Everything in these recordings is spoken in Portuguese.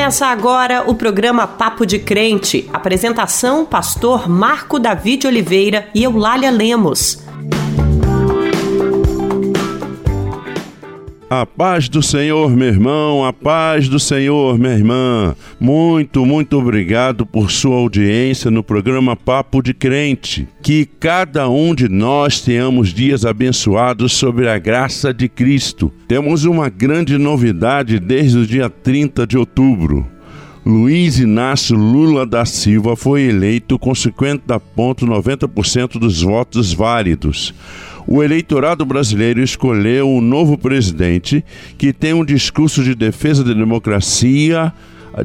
Começa agora o programa Papo de Crente. Apresentação: Pastor Marco David Oliveira e Eulália Lemos. A paz do Senhor, meu irmão, a paz do Senhor, minha irmã. Muito, muito obrigado por sua audiência no programa Papo de Crente. Que cada um de nós tenhamos dias abençoados sobre a graça de Cristo. Temos uma grande novidade desde o dia 30 de outubro. Luiz Inácio Lula da Silva foi eleito com 50,90% dos votos válidos. O eleitorado brasileiro escolheu um novo presidente que tem um discurso de defesa da democracia,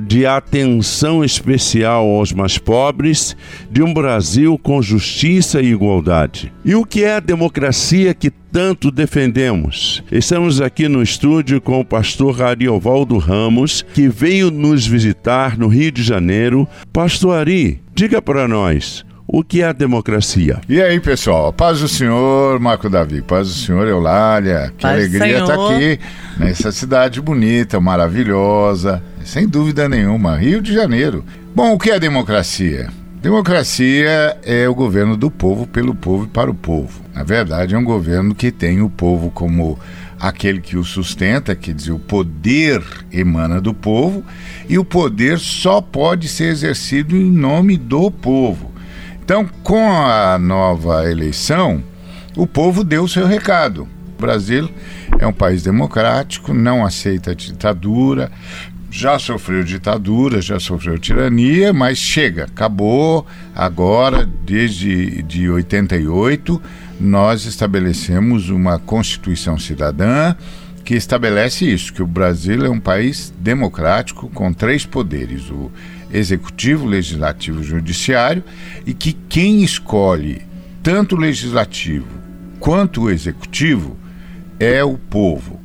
de atenção especial aos mais pobres, de um Brasil com justiça e igualdade. E o que é a democracia que tanto defendemos? Estamos aqui no estúdio com o pastor Ariovaldo Ramos, que veio nos visitar no Rio de Janeiro. Pastor Ari, diga para nós, o que é a democracia. E aí, pessoal, paz do Senhor, Marco Davi, paz do Senhor, Eulália, que paz alegria estar tá aqui nessa cidade bonita, maravilhosa, sem dúvida nenhuma, Rio de Janeiro. Bom, o que é democracia? Democracia é o governo do povo, pelo povo e para o povo. Na verdade, é um governo que tem o povo como aquele que o sustenta, quer dizer, o poder emana do povo, e o poder só pode ser exercido em nome do povo. Então, com a nova eleição, o povo deu o seu recado. O Brasil é um país democrático, não aceita ditadura, já sofreu ditadura, já sofreu tirania, mas chega, acabou. Agora, desde de 88, nós estabelecemos uma Constituição Cidadã que estabelece isso, que o Brasil é um país democrático com três poderes, o executivo, legislativo judiciário, e que quem escolhe tanto o legislativo quanto o executivo é o povo.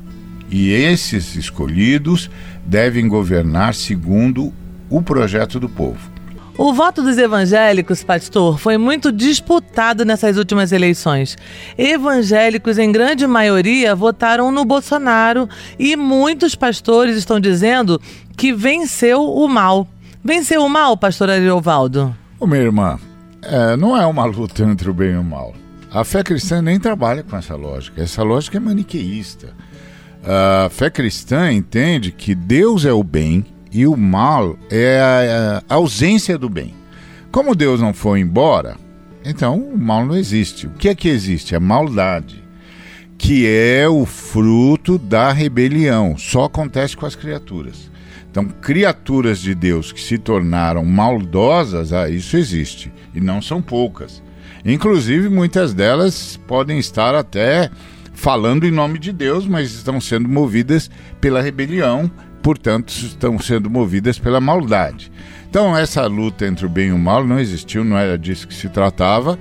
E esses escolhidos devem governar segundo o projeto do povo. O voto dos evangélicos, pastor, foi muito disputado nessas últimas eleições. Evangélicos, em grande maioria, votaram no Bolsonaro e muitos pastores estão dizendo que venceu o mal. Venceu o mal, pastor Ariovaldo? Ô, minha irmã, é, não é uma luta entre o bem e o mal. A fé cristã nem trabalha com essa lógica. Essa lógica é maniqueísta. A fé cristã entende que Deus é o bem e o mal é a ausência do bem. Como Deus não foi embora, então o mal não existe. O que é que existe? A maldade, que é o fruto da rebelião. Só acontece com as criaturas. Então, criaturas de Deus que se tornaram maldosas, ah, isso existe. E não são poucas. Inclusive, muitas delas podem estar até falando em nome de Deus, mas estão sendo movidas pela rebelião, portanto, estão sendo movidas pela maldade. Então, essa luta entre o bem e o mal não existiu, não era disso que se tratava.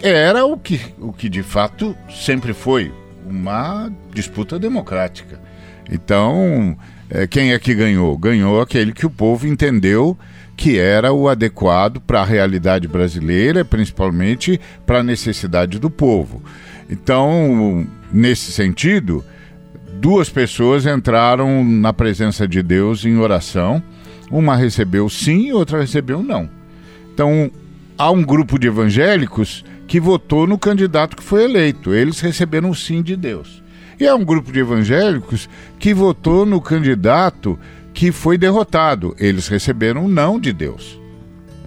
Era o que, o que de fato sempre foi uma disputa democrática. Então, é, quem é que ganhou? Ganhou aquele que o povo entendeu que era o adequado para a realidade brasileira, principalmente para a necessidade do povo. Então, nesse sentido, duas pessoas entraram na presença de Deus em oração. Uma recebeu sim outra recebeu não. Então, há um grupo de evangélicos que votou no candidato que foi eleito. Eles receberam o sim de Deus. E é um grupo de evangélicos que votou no candidato que foi derrotado. Eles receberam um não de Deus.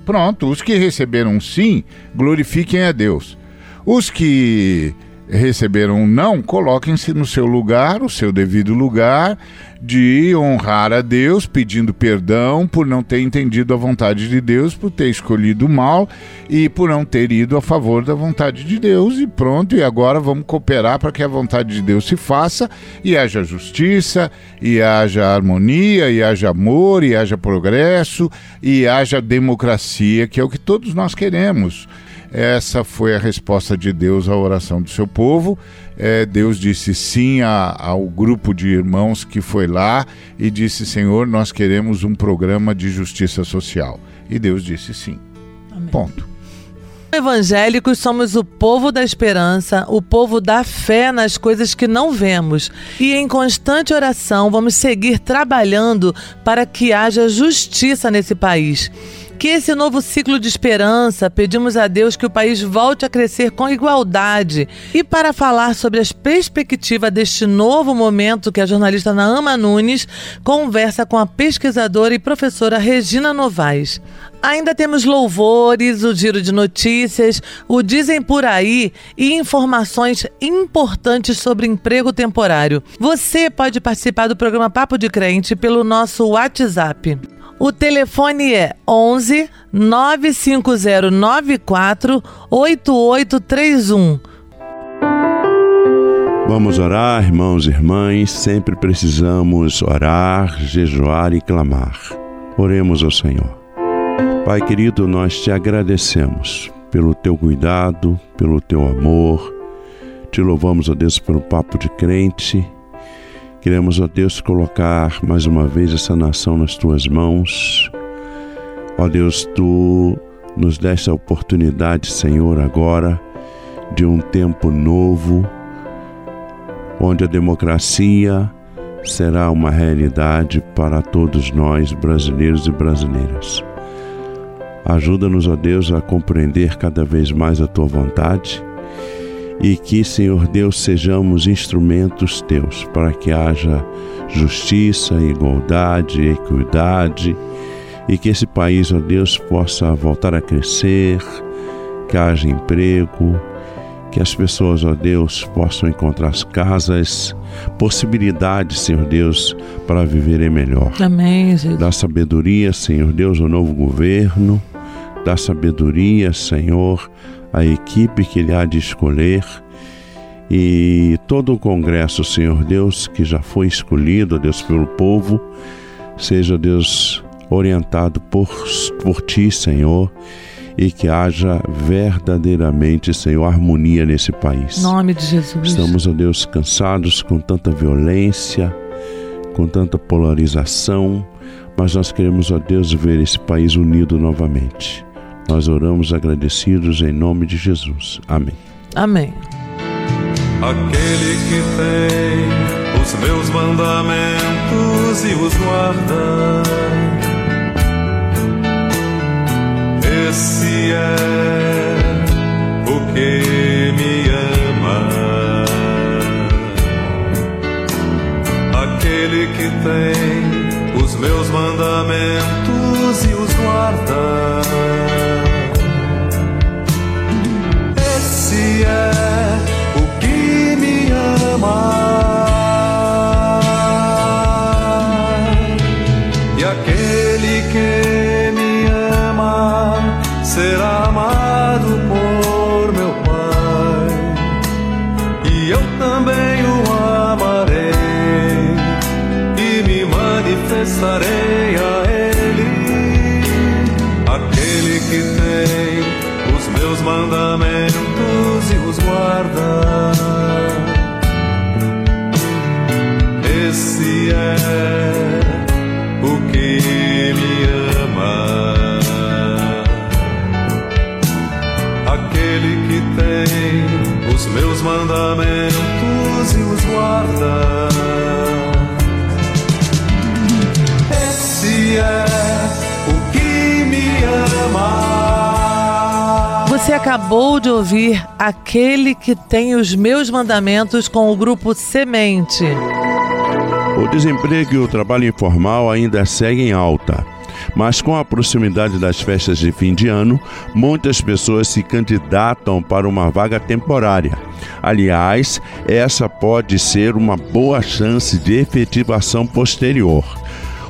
Pronto, os que receberam um sim, glorifiquem a Deus. Os que receberam um não, coloquem-se no seu lugar, o seu devido lugar, de honrar a Deus, pedindo perdão por não ter entendido a vontade de Deus, por ter escolhido o mal e por não ter ido a favor da vontade de Deus. E pronto, e agora vamos cooperar para que a vontade de Deus se faça e haja justiça, e haja harmonia, e haja amor, e haja progresso, e haja democracia, que é o que todos nós queremos. Essa foi a resposta de Deus à oração do seu povo. É, Deus disse sim a, ao grupo de irmãos que foi lá e disse: Senhor, nós queremos um programa de justiça social. E Deus disse sim. Amém. Ponto. Evangélicos somos o povo da esperança, o povo da fé nas coisas que não vemos. E em constante oração vamos seguir trabalhando para que haja justiça nesse país. Que esse novo ciclo de esperança, pedimos a Deus que o país volte a crescer com igualdade. E para falar sobre as perspectivas deste novo momento, que a jornalista Naama Nunes conversa com a pesquisadora e professora Regina Novaes. Ainda temos louvores, o giro de notícias, o Dizem Por Aí e informações importantes sobre emprego temporário. Você pode participar do programa Papo de Crente pelo nosso WhatsApp. O telefone é 11 95094 8831. Vamos orar, irmãos e irmãs. Sempre precisamos orar, jejuar e clamar. Oremos ao Senhor. Pai querido, nós te agradecemos pelo teu cuidado, pelo teu amor. Te louvamos, ó Deus, pelo papo de crente Queremos, ó Deus, colocar mais uma vez essa nação nas tuas mãos. Ó Deus, tu nos deste a oportunidade, Senhor, agora de um tempo novo, onde a democracia será uma realidade para todos nós, brasileiros e brasileiras. Ajuda-nos, ó Deus, a compreender cada vez mais a tua vontade e que, Senhor Deus, sejamos instrumentos teus para que haja justiça, igualdade, equidade e que esse país, ó Deus, possa voltar a crescer, que haja emprego, que as pessoas, ó Deus, possam encontrar as casas, possibilidades, Senhor Deus, para viverem melhor. Amém, Jesus. Dá sabedoria, Senhor Deus, ao novo governo, dá sabedoria, Senhor, a equipe que Ele há de escolher e todo o Congresso, Senhor Deus, que já foi escolhido, Deus, pelo povo, seja, Deus, orientado por, por Ti, Senhor, e que haja verdadeiramente, Senhor, harmonia nesse país. Em nome de Jesus. Estamos, ó Deus, cansados com tanta violência, com tanta polarização, mas nós queremos, ó Deus, ver esse país unido novamente. Nós oramos agradecidos em nome de Jesus. Amém. Amém. Aquele que tem os meus mandamentos e os guarda, esse é o que me ama. Aquele que tem os meus mandamentos e os guarda. Me acabou de ouvir Aquele que tem os meus mandamentos com o grupo Semente. O desemprego e o trabalho informal ainda seguem alta. Mas com a proximidade das festas de fim de ano, muitas pessoas se candidatam para uma vaga temporária. Aliás, essa pode ser uma boa chance de efetivação posterior.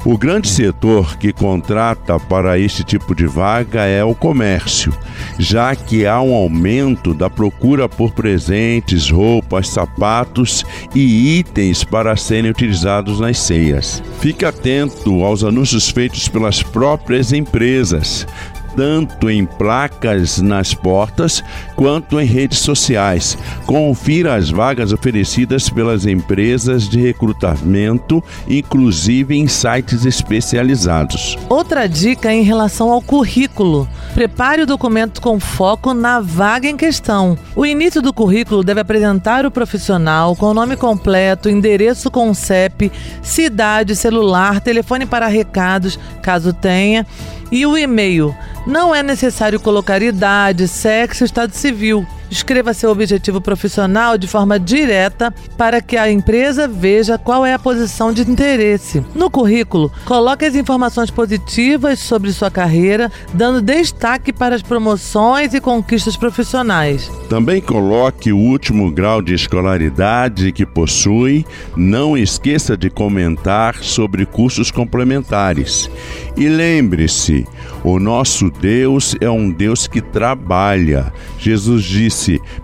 O grande setor que contrata para este tipo de vaga é o comércio, já que há um aumento da procura por presentes, roupas, sapatos e itens para serem utilizados nas ceias. Fique atento aos anúncios feitos pelas próprias empresas tanto em placas nas portas quanto em redes sociais. Confira as vagas oferecidas pelas empresas de recrutamento, inclusive em sites especializados. Outra dica em relação ao currículo. Prepare o documento com foco na vaga em questão. O início do currículo deve apresentar o profissional com o nome completo, endereço com CEP, cidade, celular, telefone para recados, caso tenha, e o e-mail. Não é necessário colocar idade, sexo estado civil. Escreva seu objetivo profissional de forma direta para que a empresa veja qual é a posição de interesse. No currículo, coloque as informações positivas sobre sua carreira, dando destaque para as promoções e conquistas profissionais. Também coloque o último grau de escolaridade que possui. Não esqueça de comentar sobre cursos complementares. E lembre-se, o nosso Deus é um Deus que trabalha. Jesus disse: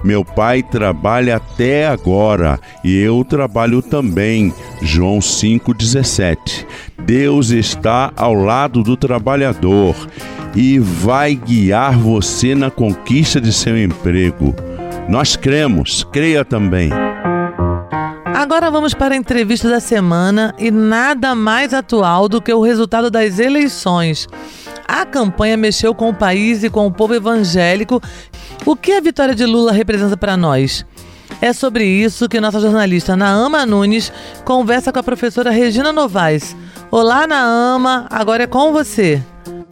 Meu Pai trabalha até agora e eu trabalho também. João 5,17. Deus está ao lado do trabalhador e vai guiar você na conquista de seu emprego. Nós cremos, creia também. Agora vamos para a entrevista da semana e nada mais atual do que o resultado das eleições. A campanha mexeu com o país e com o povo evangélico. O que a vitória de Lula representa para nós? É sobre isso que nossa jornalista Naama Nunes conversa com a professora Regina Novaes. Olá, Naama, agora é com você.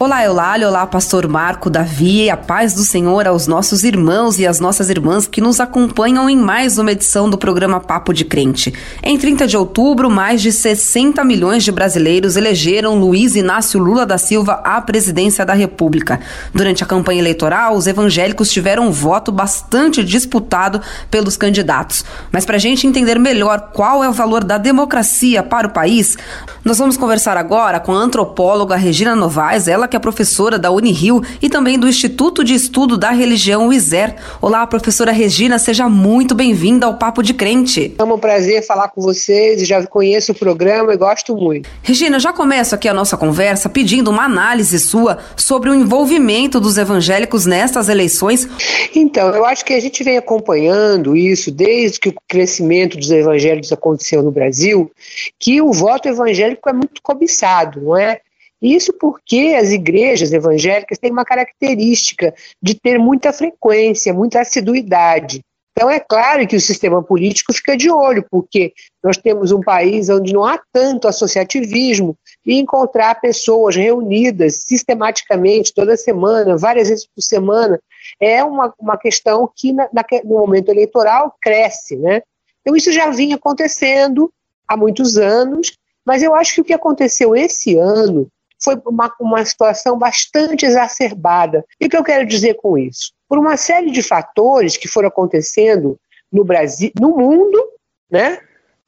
Olá, Eulália, olá, pastor Marco, Davi, e a paz do Senhor aos nossos irmãos e às nossas irmãs que nos acompanham em mais uma edição do programa Papo de Crente. Em 30 de outubro, mais de 60 milhões de brasileiros elegeram Luiz Inácio Lula da Silva à presidência da República. Durante a campanha eleitoral, os evangélicos tiveram um voto bastante disputado pelos candidatos. Mas para a gente entender melhor qual é o valor da democracia para o país, nós vamos conversar agora com a antropóloga Regina Novaes, ela que é professora da Unirio e também do Instituto de Estudo da Religião ISER. Olá, professora Regina, seja muito bem-vinda ao Papo de Crente. É um prazer falar com vocês, já conheço o programa e gosto muito. Regina, já começo aqui a nossa conversa pedindo uma análise sua sobre o envolvimento dos evangélicos nestas eleições. Então, eu acho que a gente vem acompanhando isso desde que o crescimento dos evangélicos aconteceu no Brasil, que o voto evangélico é muito cobiçado, não é? Isso porque as igrejas evangélicas têm uma característica de ter muita frequência, muita assiduidade. Então, é claro que o sistema político fica de olho, porque nós temos um país onde não há tanto associativismo e encontrar pessoas reunidas sistematicamente, toda semana, várias vezes por semana, é uma, uma questão que na, no momento eleitoral cresce. Né? Então, isso já vinha acontecendo há muitos anos, mas eu acho que o que aconteceu esse ano foi uma, uma situação bastante exacerbada. E o que eu quero dizer com isso? Por uma série de fatores que foram acontecendo no Brasil, no mundo, né?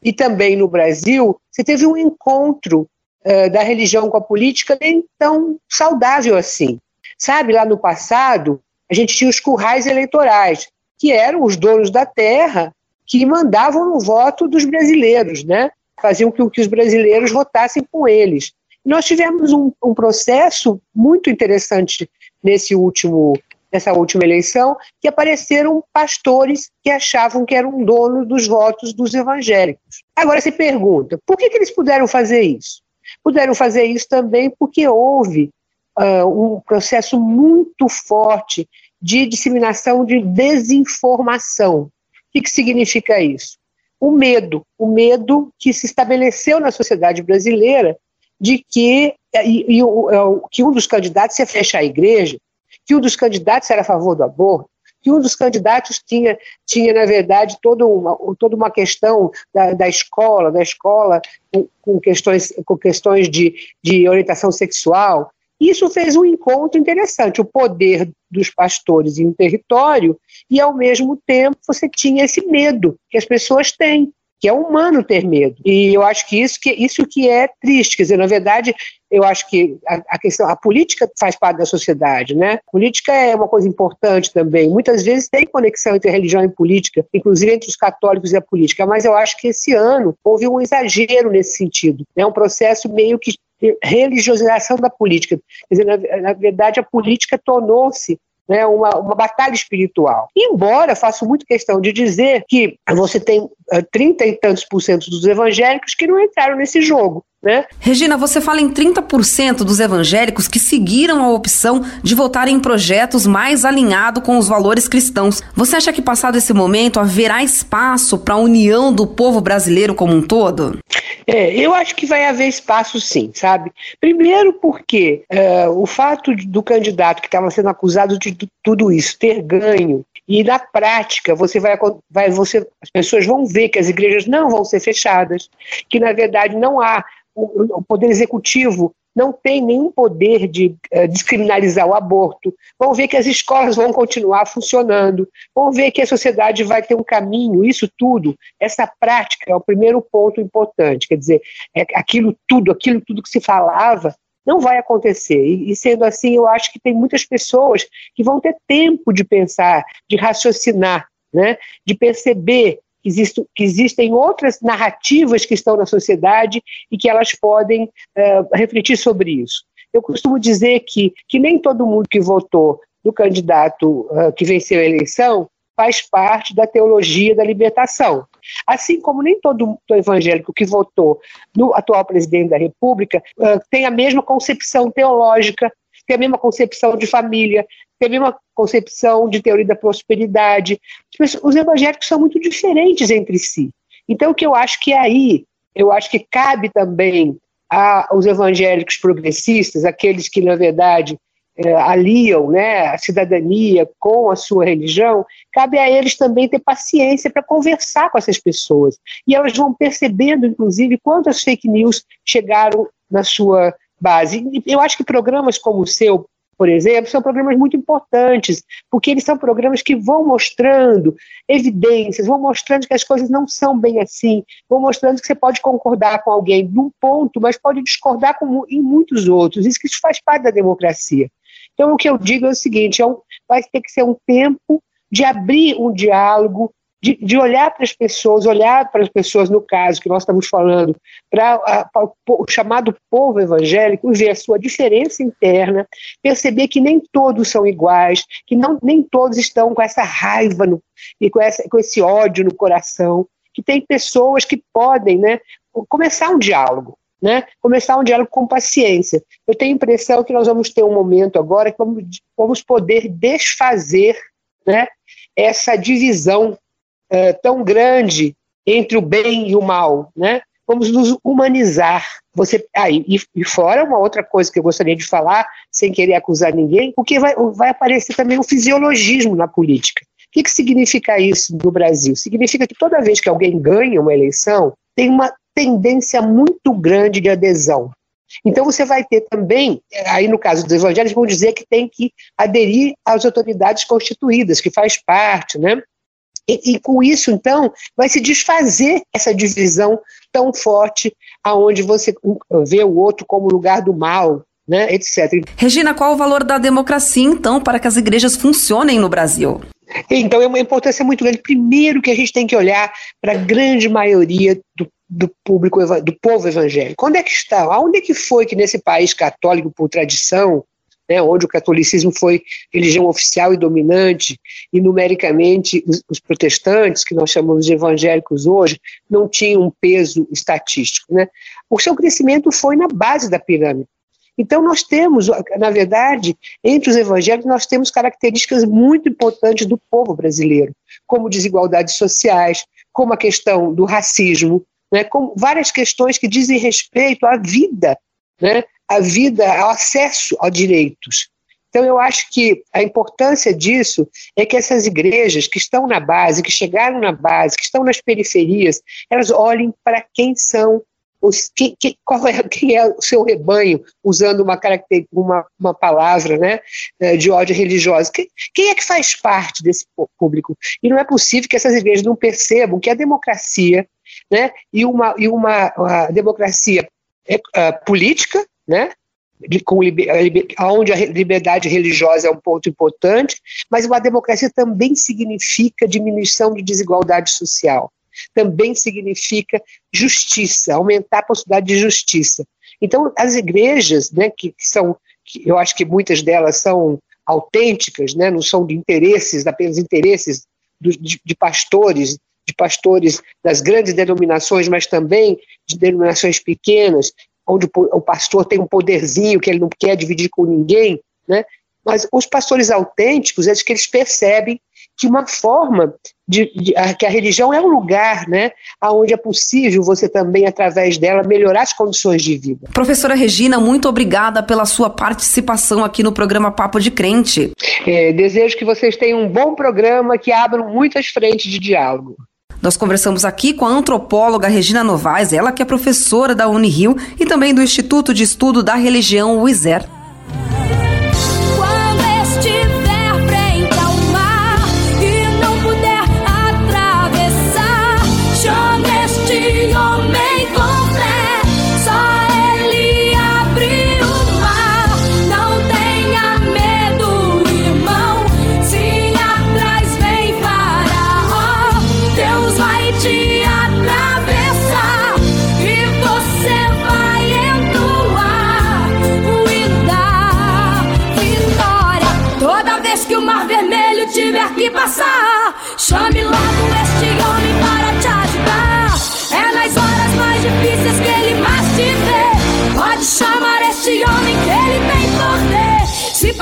E também no Brasil, você teve um encontro uh, da religião com a política nem tão saudável assim. Sabe, lá no passado, a gente tinha os currais eleitorais, que eram os donos da terra que mandavam no voto dos brasileiros, né? Faziam com que os brasileiros votassem com eles. Nós tivemos um, um processo muito interessante nesse último nessa última eleição, que apareceram pastores que achavam que eram donos dos votos dos evangélicos. Agora se pergunta, por que, que eles puderam fazer isso? Puderam fazer isso também porque houve uh, um processo muito forte de disseminação de desinformação. O que, que significa isso? O medo, o medo que se estabeleceu na sociedade brasileira de que, e, e, é que um dos candidatos ia fechar a igreja, que um dos candidatos era a favor do aborto, que um dos candidatos tinha, tinha na verdade, toda uma, toda uma questão da, da escola, da escola com, com questões, com questões de, de orientação sexual. Isso fez um encontro interessante, o poder dos pastores em um território e, ao mesmo tempo, você tinha esse medo que as pessoas têm que é humano ter medo. E eu acho que isso que, isso que é triste. Quer dizer, na verdade, eu acho que a, a, questão, a política faz parte da sociedade, né? Política é uma coisa importante também. Muitas vezes tem conexão entre religião e política, inclusive entre os católicos e a política. Mas eu acho que esse ano houve um exagero nesse sentido. É né? um processo meio que religiosidade da política. Quer dizer, na, na verdade, a política tornou-se né, uma, uma batalha espiritual. Embora faço muito questão de dizer que você tem eh, 30 e tantos por cento dos evangélicos que não entraram nesse jogo. Né? Regina, você fala em 30% dos evangélicos que seguiram a opção de votar em projetos mais alinhados com os valores cristãos. Você acha que, passado esse momento, haverá espaço para a união do povo brasileiro como um todo? É, eu acho que vai haver espaço sim, sabe? Primeiro porque é, o fato do candidato que estava sendo acusado de tudo isso ter ganho e na prática você vai, vai você, as pessoas vão ver que as igrejas não vão ser fechadas, que na verdade não há o, poder executivo não tem nenhum poder de uh, descriminalizar o aborto, vão ver que as escolas vão continuar funcionando, vão ver que a sociedade vai ter um caminho, isso tudo, essa prática é o primeiro ponto importante, quer dizer, é aquilo tudo, aquilo tudo que se falava, não vai acontecer. E, e sendo assim, eu acho que tem muitas pessoas que vão ter tempo de pensar, de raciocinar, né, de perceber que, que existem outras narrativas que estão na sociedade e que elas podem uh, refletir sobre isso. Eu costumo dizer que, que nem todo mundo que votou no candidato uh, que venceu a eleição faz parte da teologia da libertação. Assim como nem todo evangélico que votou no atual presidente da República uh, tem a mesma concepção teológica, tem a mesma concepção de família, tem a mesma concepção de teoria da prosperidade. Os evangélicos são muito diferentes entre si. Então, o que eu acho que é aí, eu acho que cabe também aos evangélicos progressistas, aqueles que, na verdade, é, aliam né, a cidadania com a sua religião, cabe a eles também ter paciência para conversar com essas pessoas. E elas vão percebendo, inclusive, quantas fake news chegaram na sua base. Eu acho que programas como o seu, por exemplo, são programas muito importantes, porque eles são programas que vão mostrando evidências, vão mostrando que as coisas não são bem assim, vão mostrando que você pode concordar com alguém num ponto, mas pode discordar com, em muitos outros. Isso que isso faz parte da democracia. Então, o que eu digo é o seguinte: é um, vai ter que ser um tempo de abrir um diálogo, de, de olhar para as pessoas, olhar para as pessoas, no caso que nós estamos falando, para o chamado povo evangélico, ver a sua diferença interna, perceber que nem todos são iguais, que não, nem todos estão com essa raiva no, e com, essa, com esse ódio no coração, que tem pessoas que podem né, começar um diálogo. Né? Começar um diálogo com paciência. Eu tenho a impressão que nós vamos ter um momento agora que vamos, vamos poder desfazer né, essa divisão é, tão grande entre o bem e o mal, né? Vamos nos humanizar. Você ah, e, e, fora uma outra coisa que eu gostaria de falar, sem querer acusar ninguém, porque vai, vai aparecer também um fisiologismo na política. O que, que significa isso no Brasil? Significa que toda vez que alguém ganha uma eleição, tem uma tendência muito grande de adesão. Então você vai ter também, aí no caso dos evangélicos, vão dizer que tem que aderir às autoridades constituídas, que faz parte, né? E, e, com isso, então, vai se desfazer essa divisão tão forte, aonde você vê o outro como lugar do mal, né, etc. Regina, qual o valor da democracia, então, para que as igrejas funcionem no Brasil? Então, é uma importância muito grande. Primeiro que a gente tem que olhar para a grande maioria do, do público, do povo evangélico. Onde é que está? Onde é que foi que nesse país católico, por tradição, né, onde o catolicismo foi religião oficial e dominante, e numericamente os, os, protestantes, que nós chamamos de evangélicos hoje, não tinham um peso estatístico. Né? O seu crescimento foi na base da pirâmide. Então, nós temos, na verdade, entre os evangélicos, nós temos características muito importantes do povo brasileiro, como desigualdades sociais, como a questão do racismo, né, como várias questões que dizem respeito à vida né, a vida, ao acesso a direitos. Então, eu acho que a importância disso é que essas igrejas que estão na base, que chegaram na base, que estão nas periferias, elas olhem para quem são os, quem, é, quem é o seu rebanho, usando uma, uma, uma palavra né, eh, de ódio religioso. Quem, quem é que faz parte desse público? E não é possível que essas igrejas não percebam que a democracia, né, e uma, e uma democracia é, uh, política, né? Com, onde a liberdade religiosa é um ponto importante, mas uma democracia também significa diminuição de desigualdade social, também significa justiça, aumentar a possibilidade de justiça. Então, as igrejas, né, que, que são, que eu acho que muitas delas são autênticas, né, não são de interesses, apenas interesses do, de, de pastores, de pastores das grandes denominações, mas também de denominações pequenas, onde o, pastor tem um poderzinho que ele não quer dividir com ninguém, né? Mas os pastores autênticos, é que eles percebem que uma forma de, de a, que a religião é um lugar, né, onde é possível você também através dela melhorar as condições de vida. Professora Regina, muito obrigada pela sua participação aqui no programa Papo de Crente. É, desejo que vocês tenham um bom programa que abram muitas frentes de diálogo. Nós conversamos aqui com a antropóloga Regina Novaes, ela que é professora da Unirio e também do Instituto de Estudo da Religião, o ISER. passar.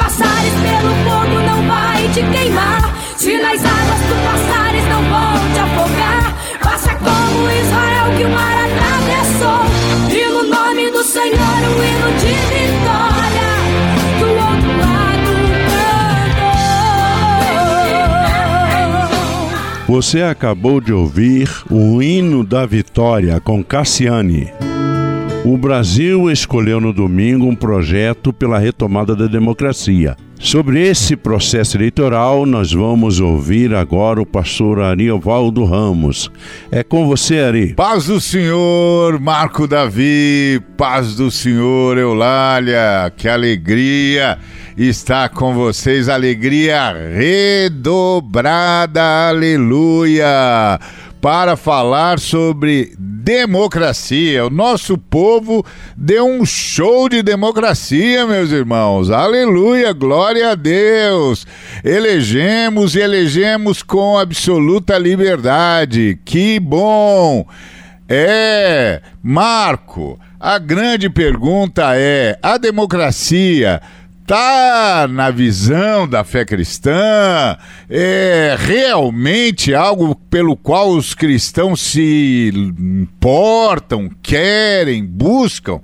Passares pelo fogo, não vai te queimar. Se nas águas tu passares, não vão te afogar. Faça como Israel que o mar atravessou. E no nome do Senhor, o hino de vitória. Você acabou de ouvir o hino da vitória com Cassiane. O Brasil escolheu no domingo um projeto pela retomada da democracia. Sobre esse processo eleitoral, nós vamos ouvir agora o pastor Ariovaldo Ramos. É com você, Ari. Paz do Senhor, Marco Davi, paz do Senhor, Eulália, que alegria está com vocês. Alegria redobrada, aleluia! Para falar sobre democracia. O nosso povo deu um show de democracia, meus irmãos. Aleluia, glória a Deus. Elegemos e elegemos com absoluta liberdade. Que bom! É, Marco, a grande pergunta é: a democracia está na visão da fé cristã? É realmente algo pelo qual os cristãos se importam, querem, buscam?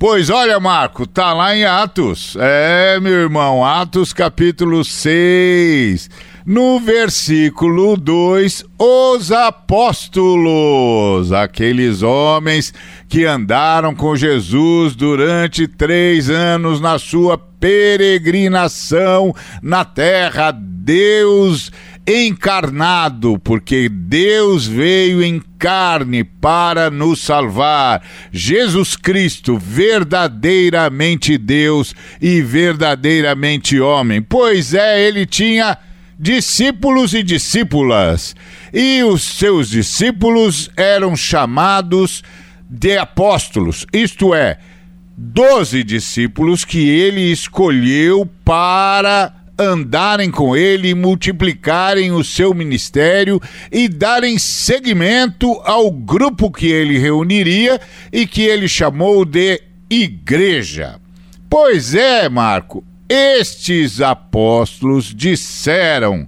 Pois olha, Marco, tá lá em Atos. É, meu irmão, Atos capítulo 6. No versículo 2, os apóstolos, aqueles homens que andaram com Jesus durante três anos na sua peregrinação na terra, Deus encarnado, porque Deus veio em carne para nos salvar. Jesus Cristo, verdadeiramente Deus e verdadeiramente homem. Pois é, ele tinha discípulos e discípulas, e os seus discípulos eram chamados de apóstolos, isto é, doze discípulos que ele escolheu para andarem com ele, multiplicarem o seu ministério e darem seguimento ao grupo que ele reuniria e que ele chamou de igreja. Pois é, Marco, estes apóstolos disseram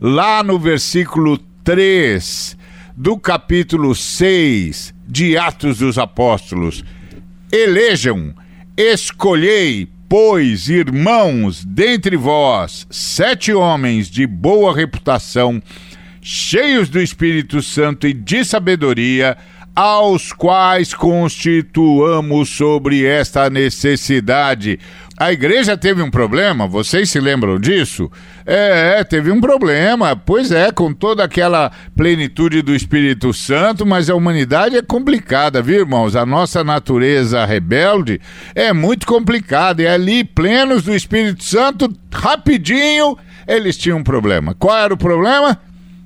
lá no versículo 3 do capítulo 6 de Atos dos Apóstolos elejam, escolhei, pois, irmãos, dentre vós, sete homens de boa reputação, cheios do Espírito Santo e de sabedoria, aos quais constituamos sobre esta necessidade. A igreja teve um problema, vocês se lembram disso? É, é, teve um problema, pois é, com toda aquela plenitude do Espírito Santo, mas a humanidade é complicada, viu, irmãos? A nossa natureza rebelde é muito complicada, e ali, plenos do Espírito Santo, rapidinho, eles tinham um problema. Qual era o problema?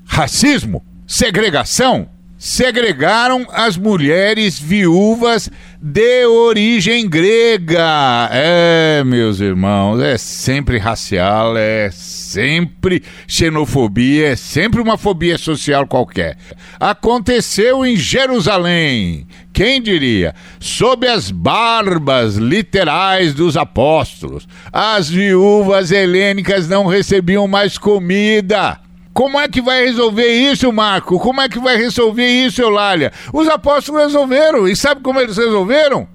Racismo, segregação segregaram as mulheres viúvas de origem grega. É, meus irmãos, é sempre racial, é sempre xenofobia, é sempre uma fobia social qualquer. Aconteceu em Jerusalém. Quem diria? Sob as barbas literais dos apóstolos, as viúvas helênicas não recebiam mais comida. Como é que vai resolver isso, Marco? Como é que vai resolver isso, Eulália? Os apóstolos resolveram. E sabe como eles resolveram?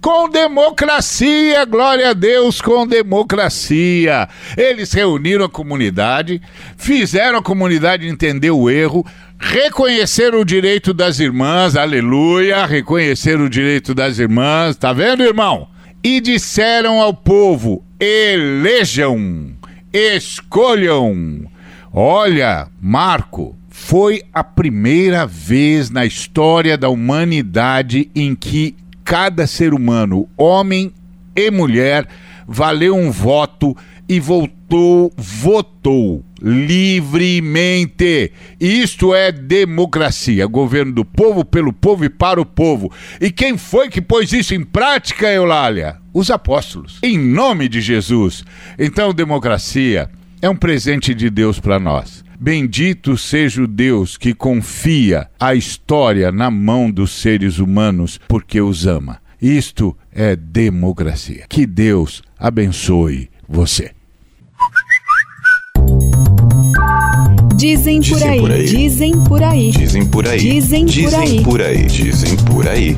Com democracia, glória a Deus, com democracia. Eles reuniram a comunidade, fizeram a comunidade entender o erro, reconheceram o direito das irmãs, aleluia, reconheceram o direito das irmãs, tá vendo, irmão? E disseram ao povo: elejam, escolham Olha, Marco, foi a primeira vez na história da humanidade em que cada ser humano, homem e mulher, valeu um voto e voltou, votou livremente. Isto é democracia, governo do povo, pelo povo e para o povo. E quem foi que pôs isso em prática, Eulália? Os apóstolos. Em nome de Jesus. Então, democracia é um presente de Deus para nós. Bendito seja o Deus que confia a história na mão dos seres humanos porque os ama. Isto é democracia. Que Deus abençoe você. Dizem por aí, dizem por aí, dizem por aí, dizem por aí, dizem por aí,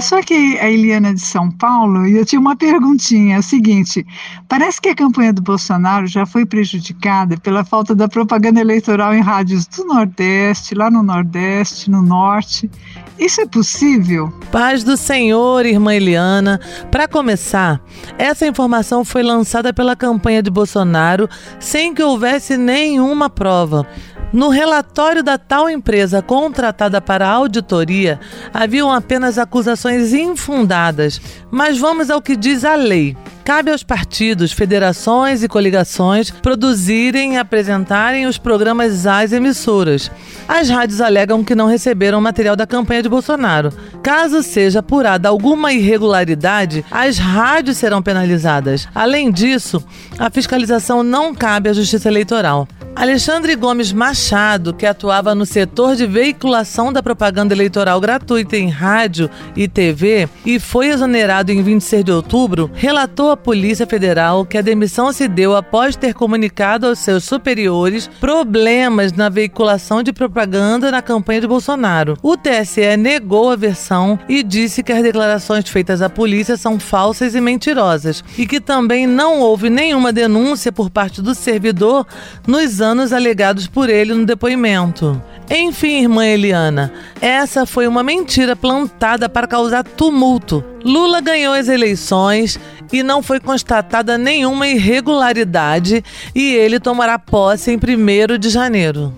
sou aqui a Eliana de São Paulo e eu tinha uma perguntinha. É o seguinte: parece que a campanha do Bolsonaro já foi prejudicada pela falta da propaganda eleitoral em rádios do Nordeste, lá no Nordeste, no Norte. Isso é possível? Paz do Senhor, irmã Eliana. Para começar, essa informação foi lançada pela campanha de Bolsonaro sem que houvesse nenhuma prova. No relatório da tal empresa contratada para a auditoria, haviam apenas acusações infundadas. Mas vamos ao que diz a lei. Cabe aos partidos, federações e coligações produzirem e apresentarem os programas às emissoras. As rádios alegam que não receberam material da campanha de Bolsonaro. Caso seja apurada alguma irregularidade, as rádios serão penalizadas. Além disso, a fiscalização não cabe à Justiça Eleitoral. Alexandre Gomes Machado, que atuava no setor de veiculação da propaganda eleitoral gratuita em rádio e TV e foi exonerado em 26 de outubro, relatou à Polícia Federal que a demissão se deu após ter comunicado aos seus superiores problemas na veiculação de propaganda na campanha de Bolsonaro. O TSE negou a versão e disse que as declarações feitas à polícia são falsas e mentirosas e que também não houve nenhuma denúncia por parte do servidor nos anos anos alegados por ele no depoimento. Enfim, irmã Eliana, essa foi uma mentira plantada para causar tumulto. Lula ganhou as eleições e não foi constatada nenhuma irregularidade e ele tomará posse em 1 de janeiro.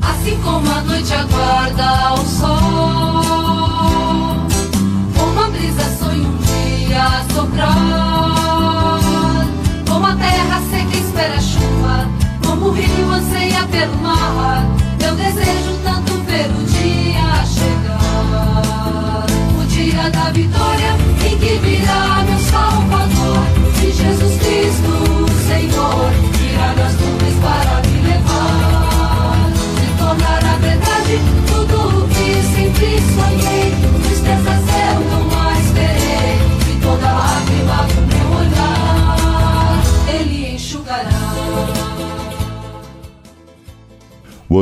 Assim como a noite aguarda o sol, uma brisa sonha um dia soprar,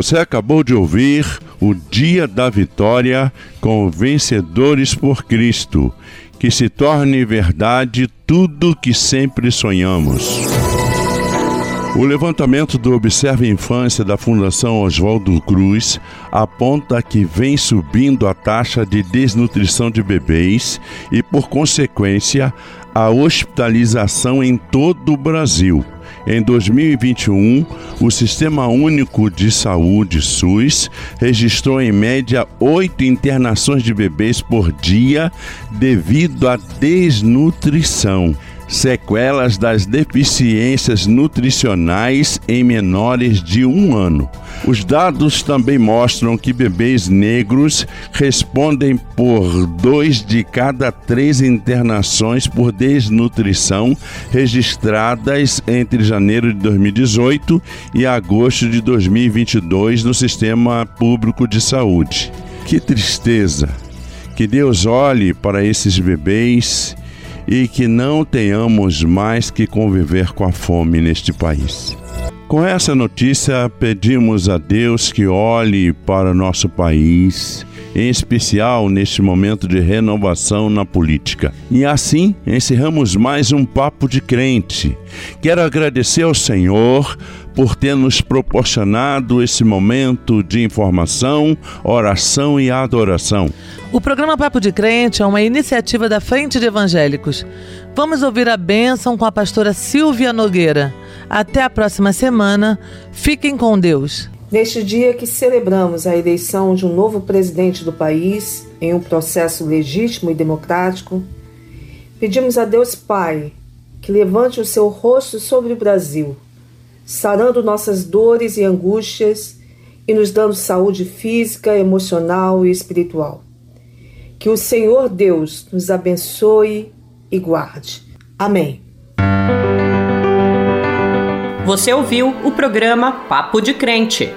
Você acabou de ouvir o Dia da Vitória com Vencedores por Cristo, que se torne verdade tudo que sempre sonhamos. O levantamento do Observa Infância da Fundação Oswaldo Cruz aponta que vem subindo a taxa de desnutrição de bebês e, por consequência, a hospitalização em todo o Brasil. Em 2021, o Sistema Único de Saúde, SUS, registrou em média oito internações de bebês por dia devido à desnutrição. Sequelas das deficiências nutricionais em menores de um ano. Os dados também mostram que bebês negros respondem por dois de cada três internações por desnutrição registradas entre janeiro de 2018 e agosto de 2022 no sistema público de saúde. Que tristeza! Que Deus olhe para esses bebês e que não tenhamos mais que conviver com a fome neste país. Com essa notícia, pedimos a Deus que olhe para o nosso país, em especial neste momento de renovação na política. E assim encerramos mais um Papo de Crente. Quero agradecer ao Senhor por ter nos proporcionado esse momento de informação, oração e adoração. O programa Papo de Crente é uma iniciativa da Frente de Evangélicos. Vamos ouvir a bênção com a pastora Silvia Nogueira. Até a próxima semana. Fiquem com Deus. Neste dia que celebramos a eleição de um novo presidente do país, em um processo legítimo e democrático, pedimos a Deus Pai que levante o seu rosto sobre o Brasil, sarando nossas dores e angústias e nos dando saúde física, emocional e espiritual. Que o Senhor Deus nos abençoe e guarde. Amém. Você ouviu o programa Papo de Crente.